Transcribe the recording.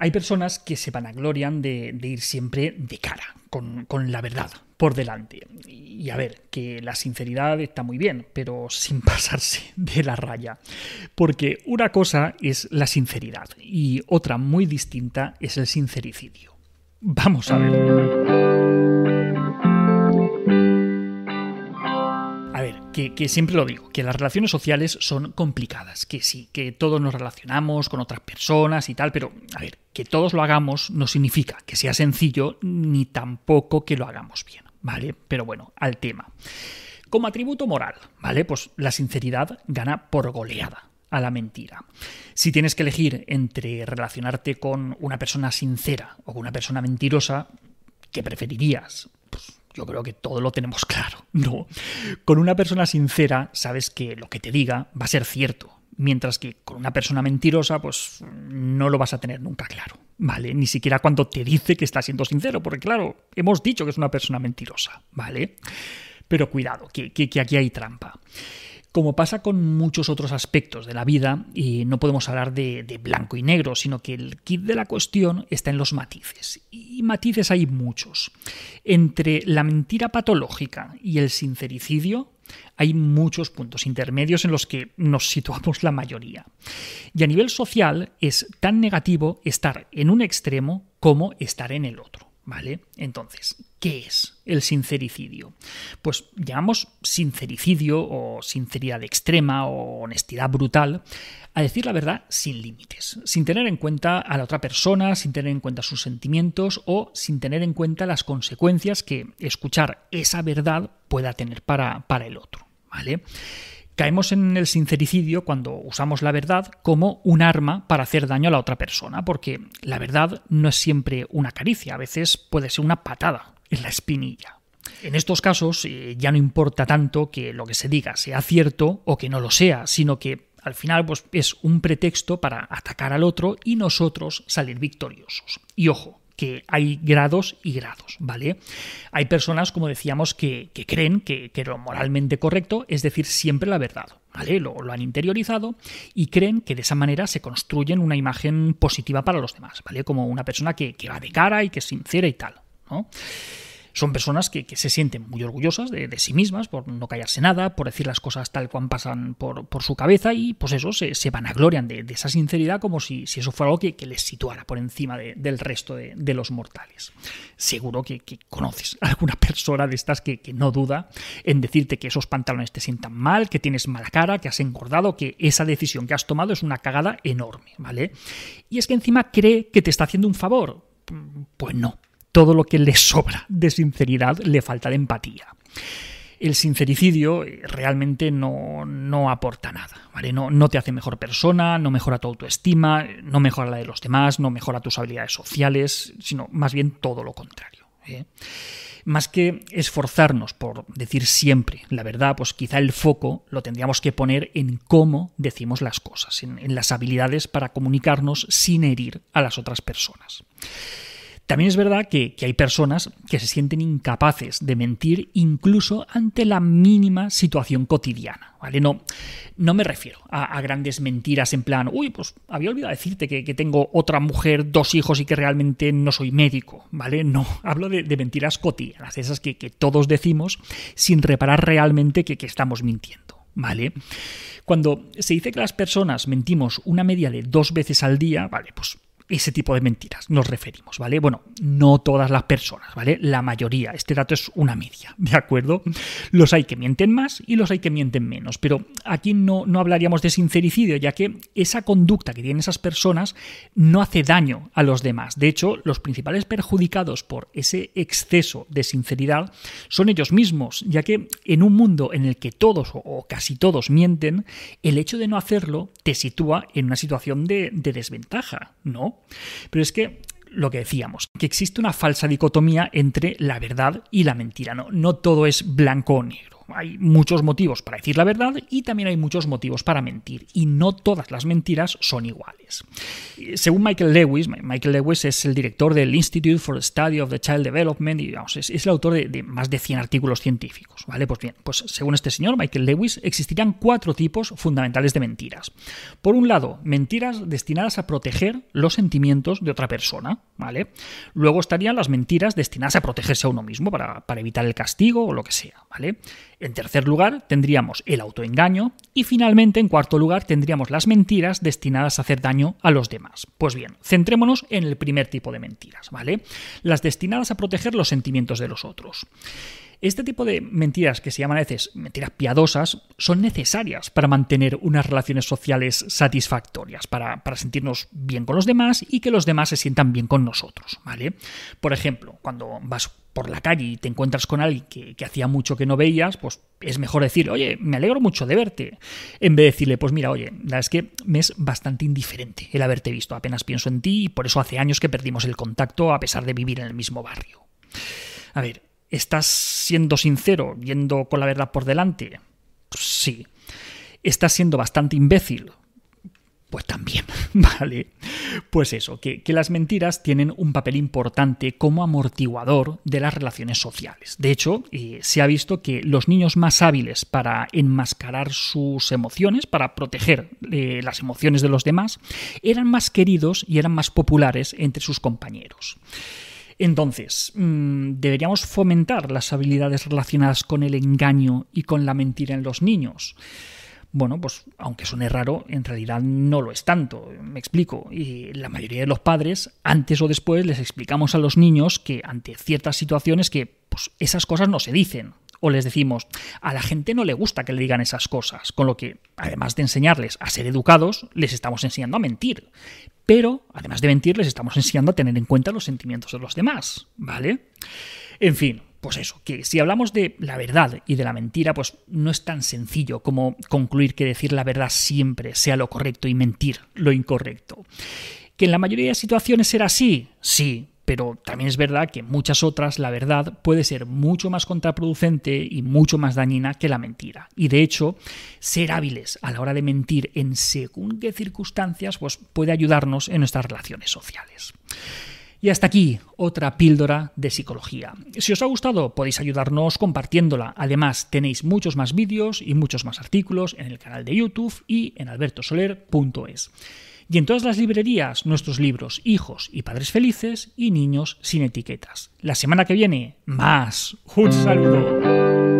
Hay personas que se vanaglorian de, de ir siempre de cara, con, con la verdad por delante. Y a ver, que la sinceridad está muy bien, pero sin pasarse de la raya. Porque una cosa es la sinceridad y otra muy distinta es el sincericidio. Vamos a ver. Que, siempre lo digo, que las relaciones sociales son complicadas, que sí, que todos nos relacionamos con otras personas y tal, pero a ver, que todos lo hagamos no significa que sea sencillo ni tampoco que lo hagamos bien, ¿vale? Pero bueno, al tema. Como atributo moral, ¿vale? Pues la sinceridad gana por goleada a la mentira. Si tienes que elegir entre relacionarte con una persona sincera o con una persona mentirosa, ¿qué preferirías? Yo creo que todo lo tenemos claro, ¿no? Con una persona sincera sabes que lo que te diga va a ser cierto, mientras que con una persona mentirosa pues no lo vas a tener nunca claro, ¿vale? Ni siquiera cuando te dice que está siendo sincero, porque claro, hemos dicho que es una persona mentirosa, ¿vale? Pero cuidado, que, que, que aquí hay trampa. Como pasa con muchos otros aspectos de la vida, y no podemos hablar de, de, blanco y negro, sino que el kit de la cuestión está en los matices. Y matices hay muchos. Entre la mentira patológica y el sincericidio hay muchos puntos intermedios en los que nos situamos la mayoría. Y a nivel social es tan negativo estar en un extremo como estar en el otro. ¿Vale? Entonces, ¿qué es el sincericidio? Pues llamamos sincericidio o sinceridad extrema o honestidad brutal a decir la verdad sin límites, sin tener en cuenta a la otra persona, sin tener en cuenta sus sentimientos o sin tener en cuenta las consecuencias que escuchar esa verdad pueda tener para, para el otro. ¿Vale? Caemos en el sincericidio cuando usamos la verdad como un arma para hacer daño a la otra persona, porque la verdad no es siempre una caricia, a veces puede ser una patada en la espinilla. En estos casos eh, ya no importa tanto que lo que se diga sea cierto o que no lo sea, sino que al final pues, es un pretexto para atacar al otro y nosotros salir victoriosos. Y ojo, que hay grados y grados, ¿vale? Hay personas, como decíamos, que, que creen que, que, lo moralmente correcto es decir siempre la verdad, ¿vale? Lo, lo, han interiorizado y creen que de esa manera se construyen una imagen positiva para los demás, ¿vale? Como una persona que, que va de cara y que es sincera y tal, ¿no? Son personas que, que, se sienten muy orgullosas de, de, sí mismas por no callarse nada, por decir las cosas tal cual pasan por, por su cabeza y pues eso, se, se vanaglorian de, de, esa sinceridad como si, si, eso fuera algo que, que les situara por encima del resto de, los mortales. Seguro que, conoces a alguna persona de estas que, no duda en decirte que esos pantalones te sientan mal, que tienes mala cara, que has engordado, que esa decisión que has tomado es una cagada enorme, ¿vale? Y es que encima cree que te está haciendo un favor. Pues no, todo lo que le sobra de sinceridad le falta de empatía. El sincericidio realmente no, no aporta nada, ¿vale? No, no, te hace mejor persona, no mejora tu autoestima, no mejora la de los demás, no mejora tus habilidades sociales, sino más bien todo lo contrario. ¿eh? Más que esforzarnos por decir siempre la verdad, pues quizá el foco lo tendríamos que poner en cómo decimos las cosas, en las habilidades para comunicarnos sin herir a las otras personas. También es verdad que, hay personas que se sienten incapaces de mentir incluso ante la mínima situación cotidiana. ¿vale? No, no me refiero a, grandes mentiras en plan, uy, pues había olvidado decirte que, tengo otra mujer, dos hijos y que realmente no soy médico. ¿vale? No, hablo de, de mentiras cotidianas, esas que, que, todos decimos sin reparar realmente que, que estamos mintiendo. ¿Vale? Cuando se dice que las personas mentimos una media de dos veces al día, vale, pues ese tipo de mentiras nos referimos, ¿vale? Bueno, no todas las personas, ¿vale? La mayoría. Este dato es una media, ¿de acuerdo? Los hay que mienten más y los hay que mienten menos. Pero aquí no, no hablaríamos de sincericidio, ya que esa conducta que tienen esas personas no hace daño a los demás. De hecho, los principales perjudicados por ese exceso de sinceridad son ellos mismos, ya que en un mundo en el que todos o casi todos mienten, el hecho de no hacerlo te sitúa en una situación de, de desventaja, ¿no? Pero es que lo que decíamos, que existe una falsa dicotomía entre la verdad y la mentira. No, no todo es blanco o negro. Hay muchos motivos para decir la verdad y también hay muchos motivos para mentir. Y no todas las mentiras son iguales. Según Michael Lewis, Michael Lewis es el director del Institute for the Study of the Child Development y es, el autor de, más de 100 artículos científicos. ¿vale? Pues bien, pues según este señor, Michael Lewis, existirían cuatro tipos fundamentales de mentiras. Por un lado, mentiras destinadas a proteger los sentimientos de otra persona. ¿vale? Luego estarían las mentiras destinadas a protegerse a uno mismo para, para evitar el castigo o lo que sea. ¿vale? En tercer lugar, tendríamos el autoengaño y finalmente, en cuarto lugar, tendríamos las mentiras destinadas a hacer daño a los demás. Pues bien, centrémonos en el primer tipo de mentiras, ¿vale? Las destinadas a proteger los sentimientos de los otros. Este tipo de mentiras, que se llaman a veces mentiras piadosas, son necesarias para mantener unas relaciones sociales satisfactorias, para, sentirnos bien con los demás y que los demás se sientan bien con nosotros, ¿vale? Por ejemplo, cuando vas por la calle y te encuentras con alguien que, hacía mucho que no veías, pues es mejor decir, oye, me alegro mucho de verte, en vez de decirle, pues mira, oye, la verdad es que me es bastante indiferente el haberte visto, apenas pienso en ti y por eso hace años que perdimos el contacto a pesar de vivir en el mismo barrio. A ver, ¿Estás siendo sincero, yendo con la verdad por delante? Pues sí. ¿Estás siendo bastante imbécil? Pues también, ¿vale? Pues eso, que, las mentiras tienen un papel importante como amortiguador de las relaciones sociales. De hecho, eh, se ha visto que los niños más hábiles para enmascarar sus emociones, para proteger eh, las emociones de los demás, eran más queridos y eran más populares entre sus compañeros. Entonces, mm, ¿deberíamos fomentar las habilidades relacionadas con el engaño y con la mentira en los niños? Bueno, pues aunque suene raro, en realidad no lo es tanto. Me explico. Y la mayoría de los padres, antes o después, les explicamos a los niños que ante ciertas situaciones que pues, esas cosas no se dicen o les decimos, a la gente no le gusta que le digan esas cosas, con lo que, además de enseñarles a ser educados, les estamos enseñando a mentir. Pero, además de mentir, les estamos enseñando a tener en cuenta los sentimientos de los demás, ¿vale? En fin, pues eso, que si hablamos de la verdad y de la mentira, pues no es tan sencillo como concluir que decir la verdad siempre sea lo correcto y mentir lo incorrecto. ¿Que en la mayoría de situaciones será así? Sí, pero también es verdad que muchas otras la verdad puede ser mucho más contraproducente y mucho más dañina que la mentira. Y de hecho, ser hábiles a la hora de mentir en según qué circunstancias, pues puede ayudarnos en nuestras relaciones sociales. Y hasta aquí otra píldora de psicología. Si os ha gustado podéis ayudarnos compartiéndola. Además tenéis muchos más vídeos y muchos más artículos en el canal de YouTube y en albertosoler.es y en todas las librerías nuestros libros Hijos y Padres Felices y Niños sin etiquetas. La semana que viene, más. Un saludo.